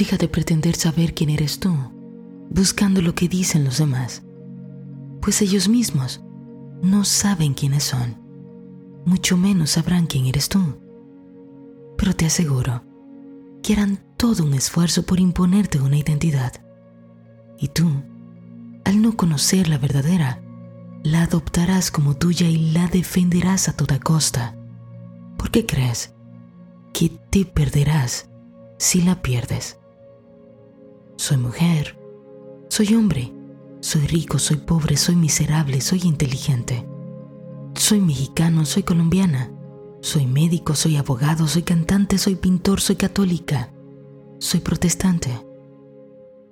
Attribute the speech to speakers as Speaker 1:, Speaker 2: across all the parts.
Speaker 1: Deja de pretender saber quién eres tú, buscando lo que dicen los demás, pues ellos mismos no saben quiénes son, mucho menos sabrán quién eres tú. Pero te aseguro que harán todo un esfuerzo por imponerte una identidad. Y tú, al no conocer la verdadera, la adoptarás como tuya y la defenderás a toda costa. ¿Por qué crees que te perderás si la pierdes? Soy mujer, soy hombre, soy rico, soy pobre, soy miserable, soy inteligente. Soy mexicano, soy colombiana, soy médico, soy abogado, soy cantante, soy pintor, soy católica, soy protestante.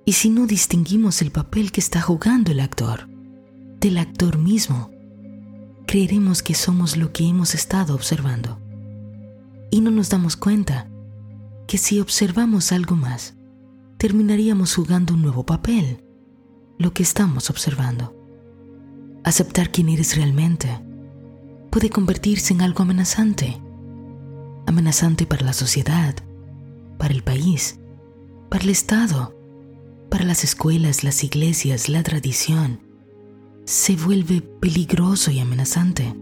Speaker 1: Y si no distinguimos el papel que está jugando el actor del actor mismo, creeremos que somos lo que hemos estado observando. Y no nos damos cuenta que si observamos algo más, terminaríamos jugando un nuevo papel, lo que estamos observando. Aceptar quién eres realmente puede convertirse en algo amenazante. Amenazante para la sociedad, para el país, para el Estado, para las escuelas, las iglesias, la tradición. Se vuelve peligroso y amenazante,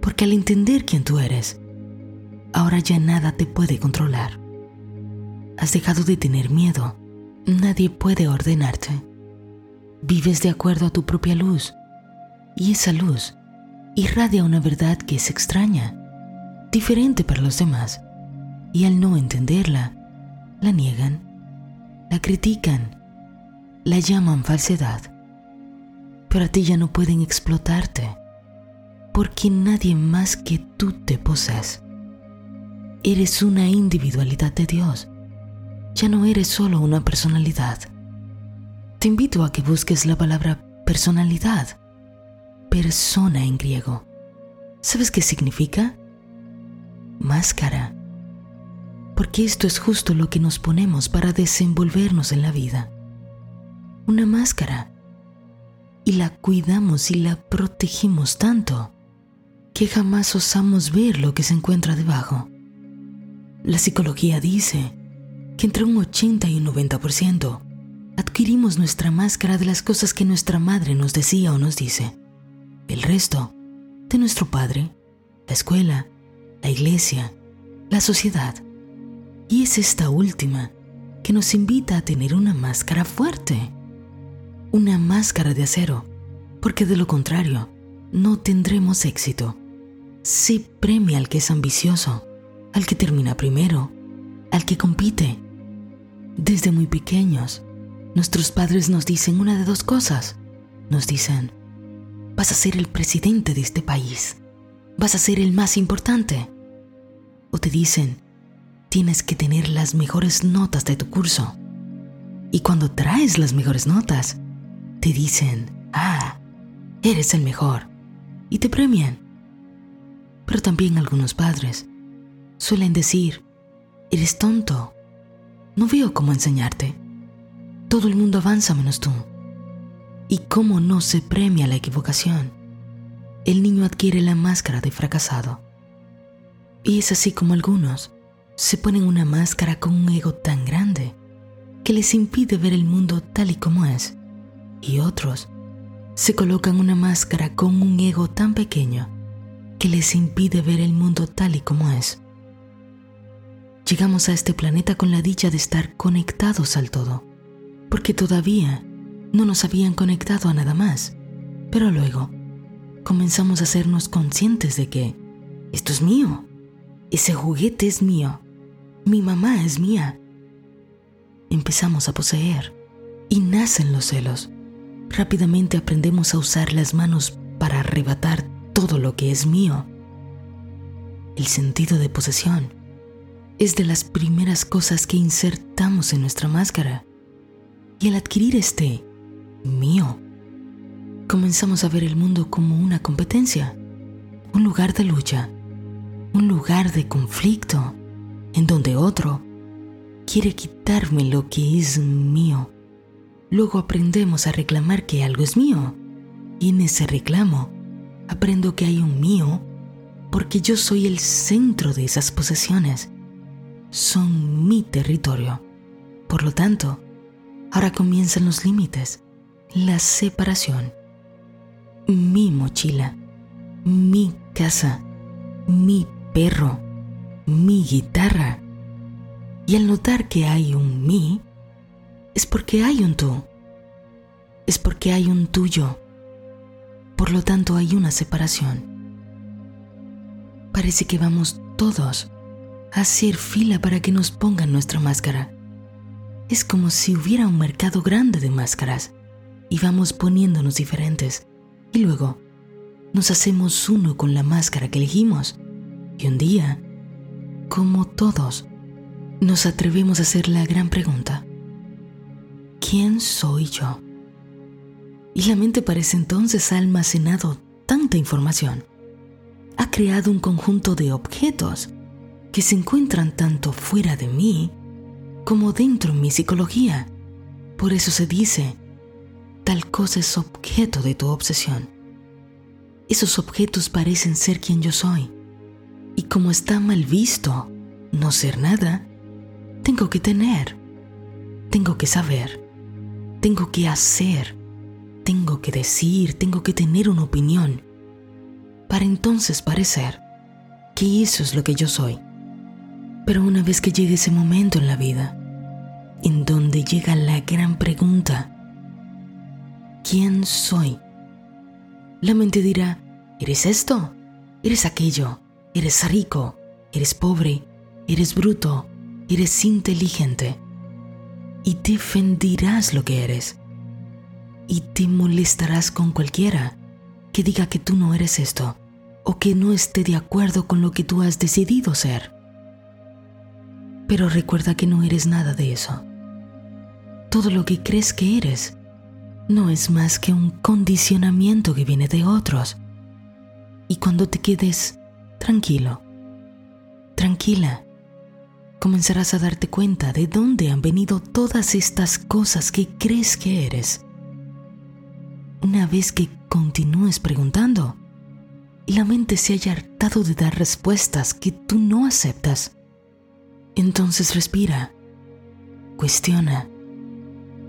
Speaker 1: porque al entender quién tú eres, ahora ya nada te puede controlar. Has dejado de tener miedo, nadie puede ordenarte. Vives de acuerdo a tu propia luz, y esa luz irradia una verdad que es extraña, diferente para los demás, y al no entenderla, la niegan, la critican, la llaman falsedad. Pero a ti ya no pueden explotarte, porque nadie más que tú te posees. Eres una individualidad de Dios, ya no eres solo una personalidad. Te invito a que busques la palabra personalidad persona en griego. ¿Sabes qué significa? Máscara. Porque esto es justo lo que nos ponemos para desenvolvernos en la vida. Una máscara. Y la cuidamos y la protegimos tanto que jamás osamos ver lo que se encuentra debajo. La psicología dice que entre un 80 y un 90% adquirimos nuestra máscara de las cosas que nuestra madre nos decía o nos dice el resto de nuestro Padre, la escuela, la iglesia, la sociedad. Y es esta última que nos invita a tener una máscara fuerte, una máscara de acero, porque de lo contrario no tendremos éxito. Se premia al que es ambicioso, al que termina primero, al que compite. Desde muy pequeños, nuestros padres nos dicen una de dos cosas. Nos dicen, vas a ser el presidente de este país, vas a ser el más importante. O te dicen, tienes que tener las mejores notas de tu curso. Y cuando traes las mejores notas, te dicen, ah, eres el mejor. Y te premian. Pero también algunos padres suelen decir, eres tonto. No veo cómo enseñarte. Todo el mundo avanza menos tú. ¿Y cómo no se premia la equivocación? El niño adquiere la máscara de fracasado. Y es así como algunos se ponen una máscara con un ego tan grande que les impide ver el mundo tal y como es. Y otros se colocan una máscara con un ego tan pequeño que les impide ver el mundo tal y como es. Llegamos a este planeta con la dicha de estar conectados al todo, porque todavía no nos habían conectado a nada más, pero luego comenzamos a hacernos conscientes de que esto es mío, ese juguete es mío, mi mamá es mía. Empezamos a poseer y nacen los celos. Rápidamente aprendemos a usar las manos para arrebatar todo lo que es mío. El sentido de posesión es de las primeras cosas que insertamos en nuestra máscara. Y al adquirir este mío. Comenzamos a ver el mundo como una competencia, un lugar de lucha, un lugar de conflicto, en donde otro quiere quitarme lo que es mío. Luego aprendemos a reclamar que algo es mío, y en ese reclamo aprendo que hay un mío porque yo soy el centro de esas posesiones. Son mi territorio. Por lo tanto, ahora comienzan los límites, la separación. Mi mochila, mi casa, mi perro, mi guitarra. Y al notar que hay un mí, es porque hay un tú. Es porque hay un tuyo. Por lo tanto hay una separación. Parece que vamos todos hacer fila para que nos pongan nuestra máscara. Es como si hubiera un mercado grande de máscaras y vamos poniéndonos diferentes y luego nos hacemos uno con la máscara que elegimos y un día, como todos, nos atrevemos a hacer la gran pregunta. ¿Quién soy yo? Y la mente parece entonces ha almacenado tanta información. Ha creado un conjunto de objetos que se encuentran tanto fuera de mí como dentro en mi psicología. Por eso se dice, tal cosa es objeto de tu obsesión. Esos objetos parecen ser quien yo soy. Y como está mal visto no ser nada, tengo que tener, tengo que saber, tengo que hacer, tengo que decir, tengo que tener una opinión, para entonces parecer que eso es lo que yo soy. Pero una vez que llegue ese momento en la vida, en donde llega la gran pregunta, ¿quién soy? La mente dirá, ¿eres esto? ¿Eres aquello? Eres rico, eres pobre, eres bruto, eres inteligente. Y defenderás lo que eres. Y te molestarás con cualquiera que diga que tú no eres esto o que no esté de acuerdo con lo que tú has decidido ser. Pero recuerda que no eres nada de eso. Todo lo que crees que eres no es más que un condicionamiento que viene de otros. Y cuando te quedes tranquilo, tranquila, comenzarás a darte cuenta de dónde han venido todas estas cosas que crees que eres. Una vez que continúes preguntando, la mente se haya hartado de dar respuestas que tú no aceptas, entonces respira, cuestiona,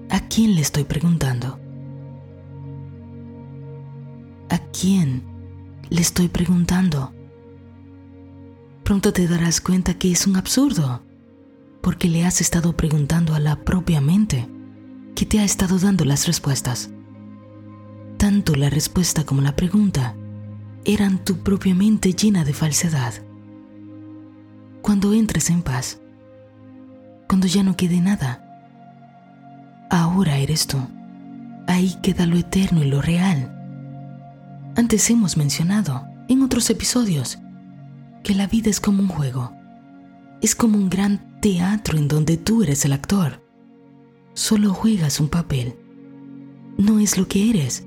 Speaker 1: ¿a quién le estoy preguntando? ¿A quién le estoy preguntando? pronto te darás cuenta que es un absurdo, porque le has estado preguntando a la propia mente que te ha estado dando las respuestas. Tanto la respuesta como la pregunta eran tu propia mente llena de falsedad. Cuando entres en paz, cuando ya no quede nada, ahora eres tú. Ahí queda lo eterno y lo real. Antes hemos mencionado en otros episodios que la vida es como un juego. Es como un gran teatro en donde tú eres el actor. Solo juegas un papel. No es lo que eres.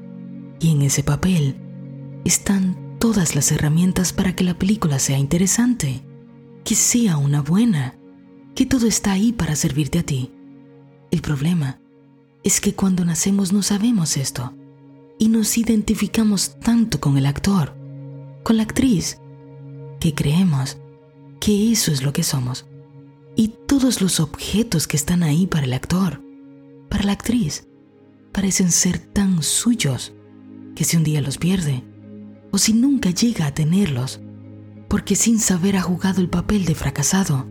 Speaker 1: Y en ese papel están todas las herramientas para que la película sea interesante, que sea una buena, que todo está ahí para servirte a ti. El problema es que cuando nacemos no sabemos esto y nos identificamos tanto con el actor, con la actriz, que creemos que eso es lo que somos. Y todos los objetos que están ahí para el actor, para la actriz, parecen ser tan suyos que si un día los pierde, o si nunca llega a tenerlos, porque sin saber ha jugado el papel de fracasado,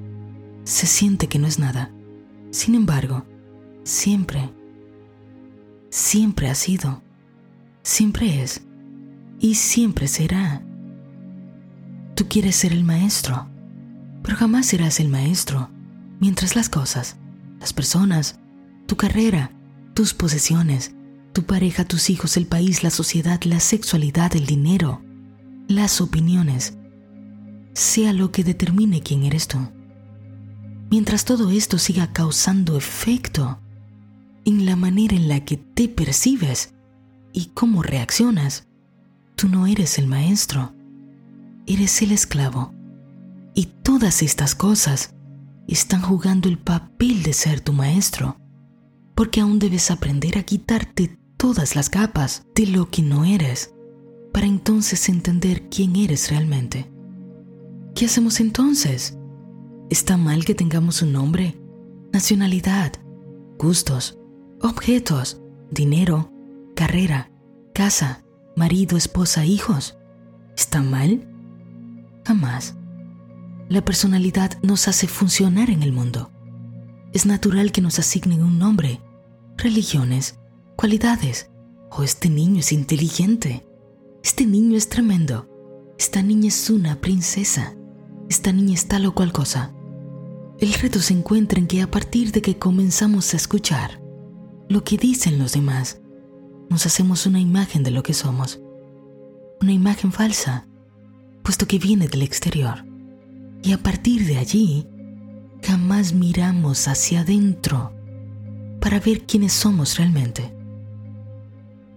Speaker 1: se siente que no es nada. Sin embargo, siempre, siempre ha sido, siempre es y siempre será. Tú quieres ser el maestro, pero jamás serás el maestro mientras las cosas, las personas, tu carrera, tus posesiones, tu pareja, tus hijos, el país, la sociedad, la sexualidad, el dinero, las opiniones, sea lo que determine quién eres tú. Mientras todo esto siga causando efecto en la manera en la que te percibes y cómo reaccionas, tú no eres el maestro eres el esclavo. Y todas estas cosas están jugando el papel de ser tu maestro, porque aún debes aprender a quitarte todas las capas de lo que no eres, para entonces entender quién eres realmente. ¿Qué hacemos entonces? ¿Está mal que tengamos un nombre, nacionalidad, gustos, objetos, dinero, carrera, casa, marido, esposa, hijos. ¿Está mal? Jamás. La personalidad nos hace funcionar en el mundo. Es natural que nos asignen un nombre, religiones, cualidades. Oh, este niño es inteligente. Este niño es tremendo. Esta niña es una princesa. Esta niña es tal o cual cosa. El reto se encuentra en que a partir de que comenzamos a escuchar lo que dicen los demás, nos hacemos una imagen de lo que somos. Una imagen falsa, puesto que viene del exterior. Y a partir de allí, jamás miramos hacia adentro para ver quiénes somos realmente.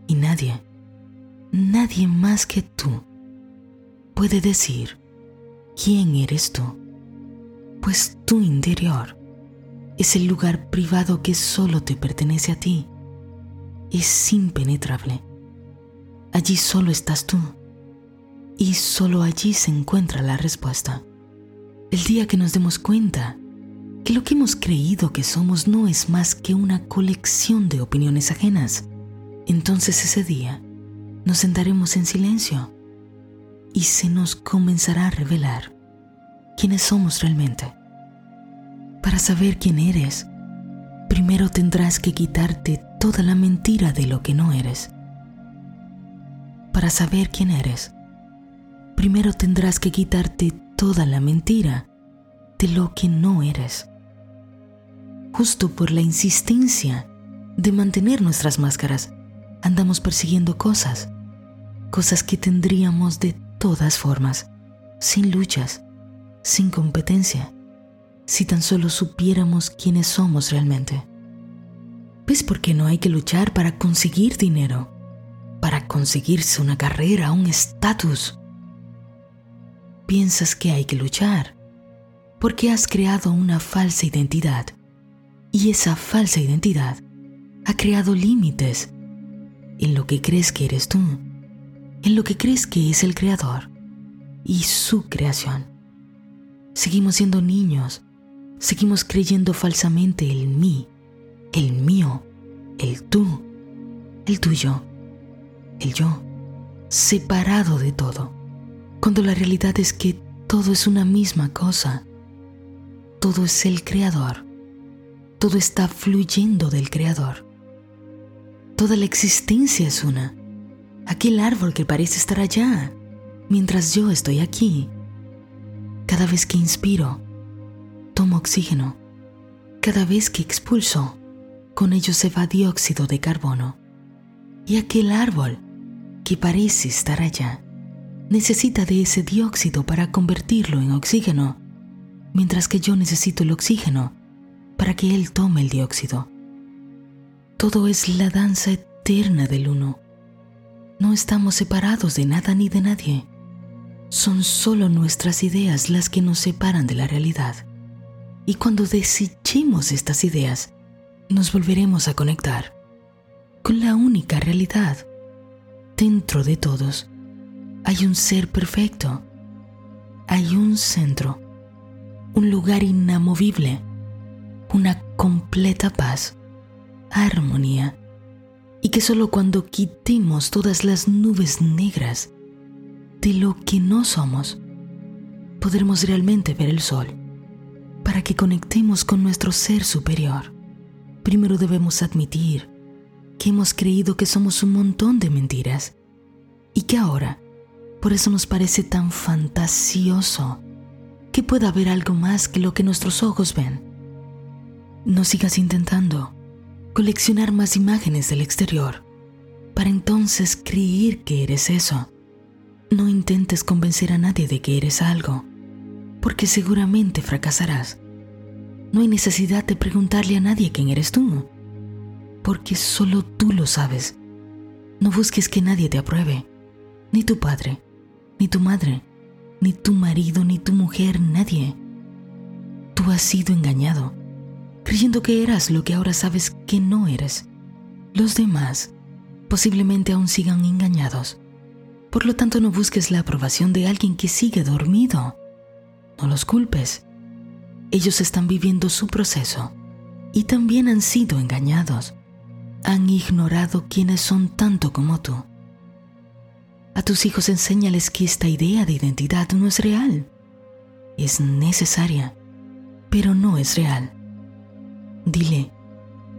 Speaker 1: Y nadie, nadie más que tú, puede decir quién eres tú, pues tu interior es el lugar privado que solo te pertenece a ti. Es impenetrable. Allí solo estás tú. Y solo allí se encuentra la respuesta. El día que nos demos cuenta que lo que hemos creído que somos no es más que una colección de opiniones ajenas, entonces ese día nos sentaremos en silencio y se nos comenzará a revelar quiénes somos realmente. Para saber quién eres, primero tendrás que quitarte toda la mentira de lo que no eres. Para saber quién eres, primero tendrás que quitarte toda la mentira de lo que no eres justo por la insistencia de mantener nuestras máscaras, andamos persiguiendo cosas, cosas que tendríamos de todas formas, sin luchas, sin competencia, si tan solo supiéramos quiénes somos realmente. ¿Ves por qué no hay que luchar para conseguir dinero? Para conseguirse una carrera, un estatus. Piensas que hay que luchar porque has creado una falsa identidad y esa falsa identidad ha creado límites en lo que crees que eres tú, en lo que crees que es el creador y su creación. Seguimos siendo niños, seguimos creyendo falsamente el mí, el mío, el tú, el tuyo, el yo, separado de todo, cuando la realidad es que todo es una misma cosa, todo es el creador todo está fluyendo del Creador. Toda la existencia es una. Aquel árbol que parece estar allá, mientras yo estoy aquí. Cada vez que inspiro, tomo oxígeno. Cada vez que expulso, con ello se va dióxido de carbono. Y aquel árbol que parece estar allá, necesita de ese dióxido para convertirlo en oxígeno, mientras que yo necesito el oxígeno para que Él tome el dióxido. Todo es la danza eterna del uno. No estamos separados de nada ni de nadie. Son solo nuestras ideas las que nos separan de la realidad. Y cuando desechemos estas ideas, nos volveremos a conectar con la única realidad. Dentro de todos hay un ser perfecto. Hay un centro, un lugar inamovible una completa paz, armonía, y que solo cuando quitemos todas las nubes negras de lo que no somos, podremos realmente ver el sol. Para que conectemos con nuestro ser superior, primero debemos admitir que hemos creído que somos un montón de mentiras y que ahora, por eso nos parece tan fantasioso que pueda haber algo más que lo que nuestros ojos ven no sigas intentando coleccionar más imágenes del exterior para entonces creer que eres eso. No intentes convencer a nadie de que eres algo, porque seguramente fracasarás. No hay necesidad de preguntarle a nadie quién eres tú, porque solo tú lo sabes. No busques que nadie te apruebe, ni tu padre, ni tu madre, ni tu marido, ni tu mujer, nadie. Tú has sido engañado creyendo que eras lo que ahora sabes que no eres. Los demás posiblemente aún sigan engañados. Por lo tanto, no busques la aprobación de alguien que sigue dormido. No los culpes. Ellos están viviendo su proceso y también han sido engañados. Han ignorado quienes son tanto como tú. A tus hijos enséñales que esta idea de identidad no es real. Es necesaria, pero no es real. Dile,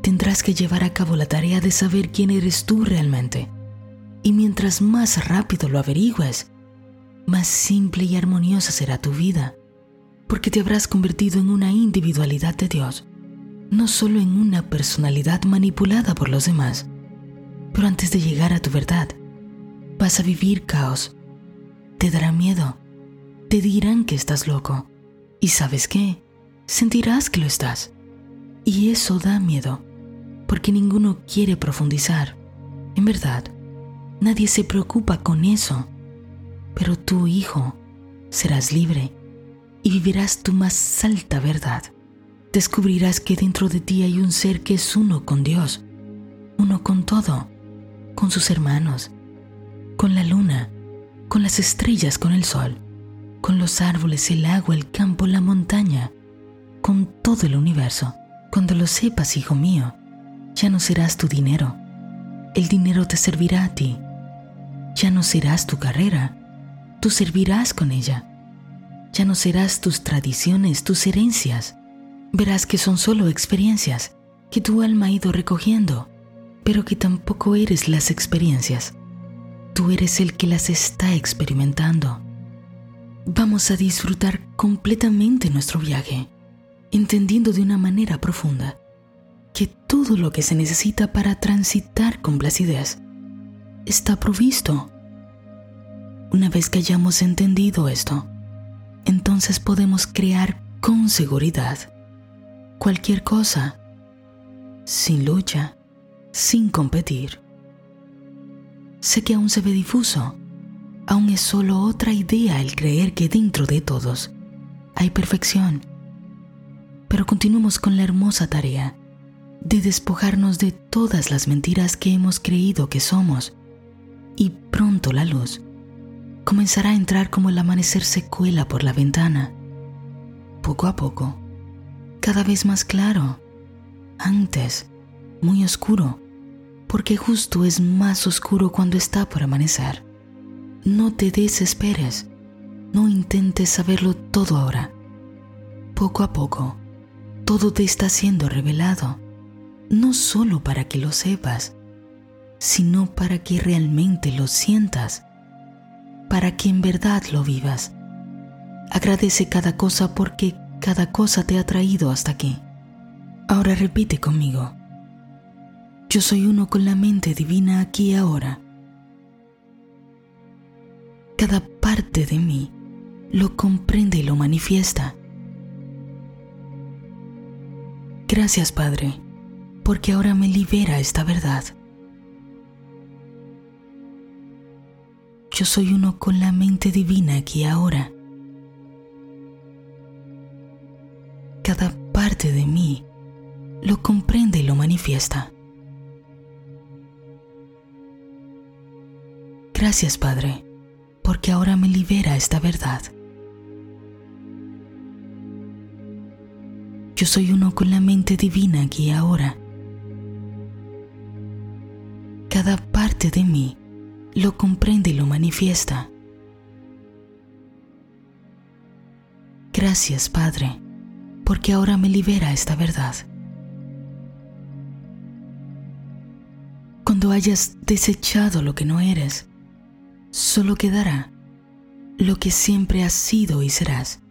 Speaker 1: tendrás que llevar a cabo la tarea de saber quién eres tú realmente. Y mientras más rápido lo averigües, más simple y armoniosa será tu vida, porque te habrás convertido en una individualidad de Dios, no solo en una personalidad manipulada por los demás. Pero antes de llegar a tu verdad, vas a vivir caos. Te dará miedo. Te dirán que estás loco. ¿Y sabes qué? Sentirás que lo estás. Y eso da miedo, porque ninguno quiere profundizar. En verdad, nadie se preocupa con eso pero tú, hijo, serás libre y vivirás tu más alta verdad. Descubrirás que dentro de ti hay un ser que es uno con Dios, uno con todo, con sus hermanos, con la luna, con las estrellas, con el sol, con los árboles, el agua, el campo, la montaña, con todo el universo. Cuando lo sepas, hijo mío, ya no serás tu dinero. El dinero te servirá a ti. Ya no serás tu carrera tú servirás con ella. Ya no serás tus tradiciones, tus herencias. Verás que son solo experiencias que tu alma ha ido recogiendo, pero que tampoco eres las experiencias. Tú eres el que las está experimentando. Vamos a disfrutar completamente nuestro viaje, entendiendo de una manera profunda que todo lo que se necesita para transitar con placidez está provisto una vez que hayamos entendido esto, entonces podemos crear con seguridad cualquier cosa, sin lucha, sin competir. Sé que aún se ve difuso, aún es solo otra idea el creer que dentro de todos hay perfección. Pero continuemos con la hermosa tarea de despojarnos de todas las mentiras que hemos creído que somos y pronto la luz comenzará a entrar como el amanecer se cuela por la ventana, poco a poco, cada vez más claro, antes muy oscuro, porque justo es más oscuro cuando está por amanecer. No te desesperes, no intentes saberlo todo ahora. Poco a poco, todo te está siendo revelado, no solo para que lo sepas, sino para que realmente lo sientas para que en verdad lo vivas. Agradece cada cosa porque cada cosa te ha traído hasta aquí. Ahora repite conmigo. Yo soy uno con la mente divina aquí y ahora. Cada parte de mí lo comprende y lo manifiesta. Gracias Padre, porque ahora me libera esta verdad. Yo soy uno con la mente divina aquí ahora. Cada parte de mí lo comprende y lo manifiesta. Gracias Padre, porque ahora me libera esta verdad. Yo soy uno con la mente divina aquí ahora. Cada parte de mí lo comprende y lo manifiesta. Gracias, Padre, porque ahora me libera esta verdad. Cuando hayas desechado lo que no eres, solo quedará lo que siempre has sido y serás.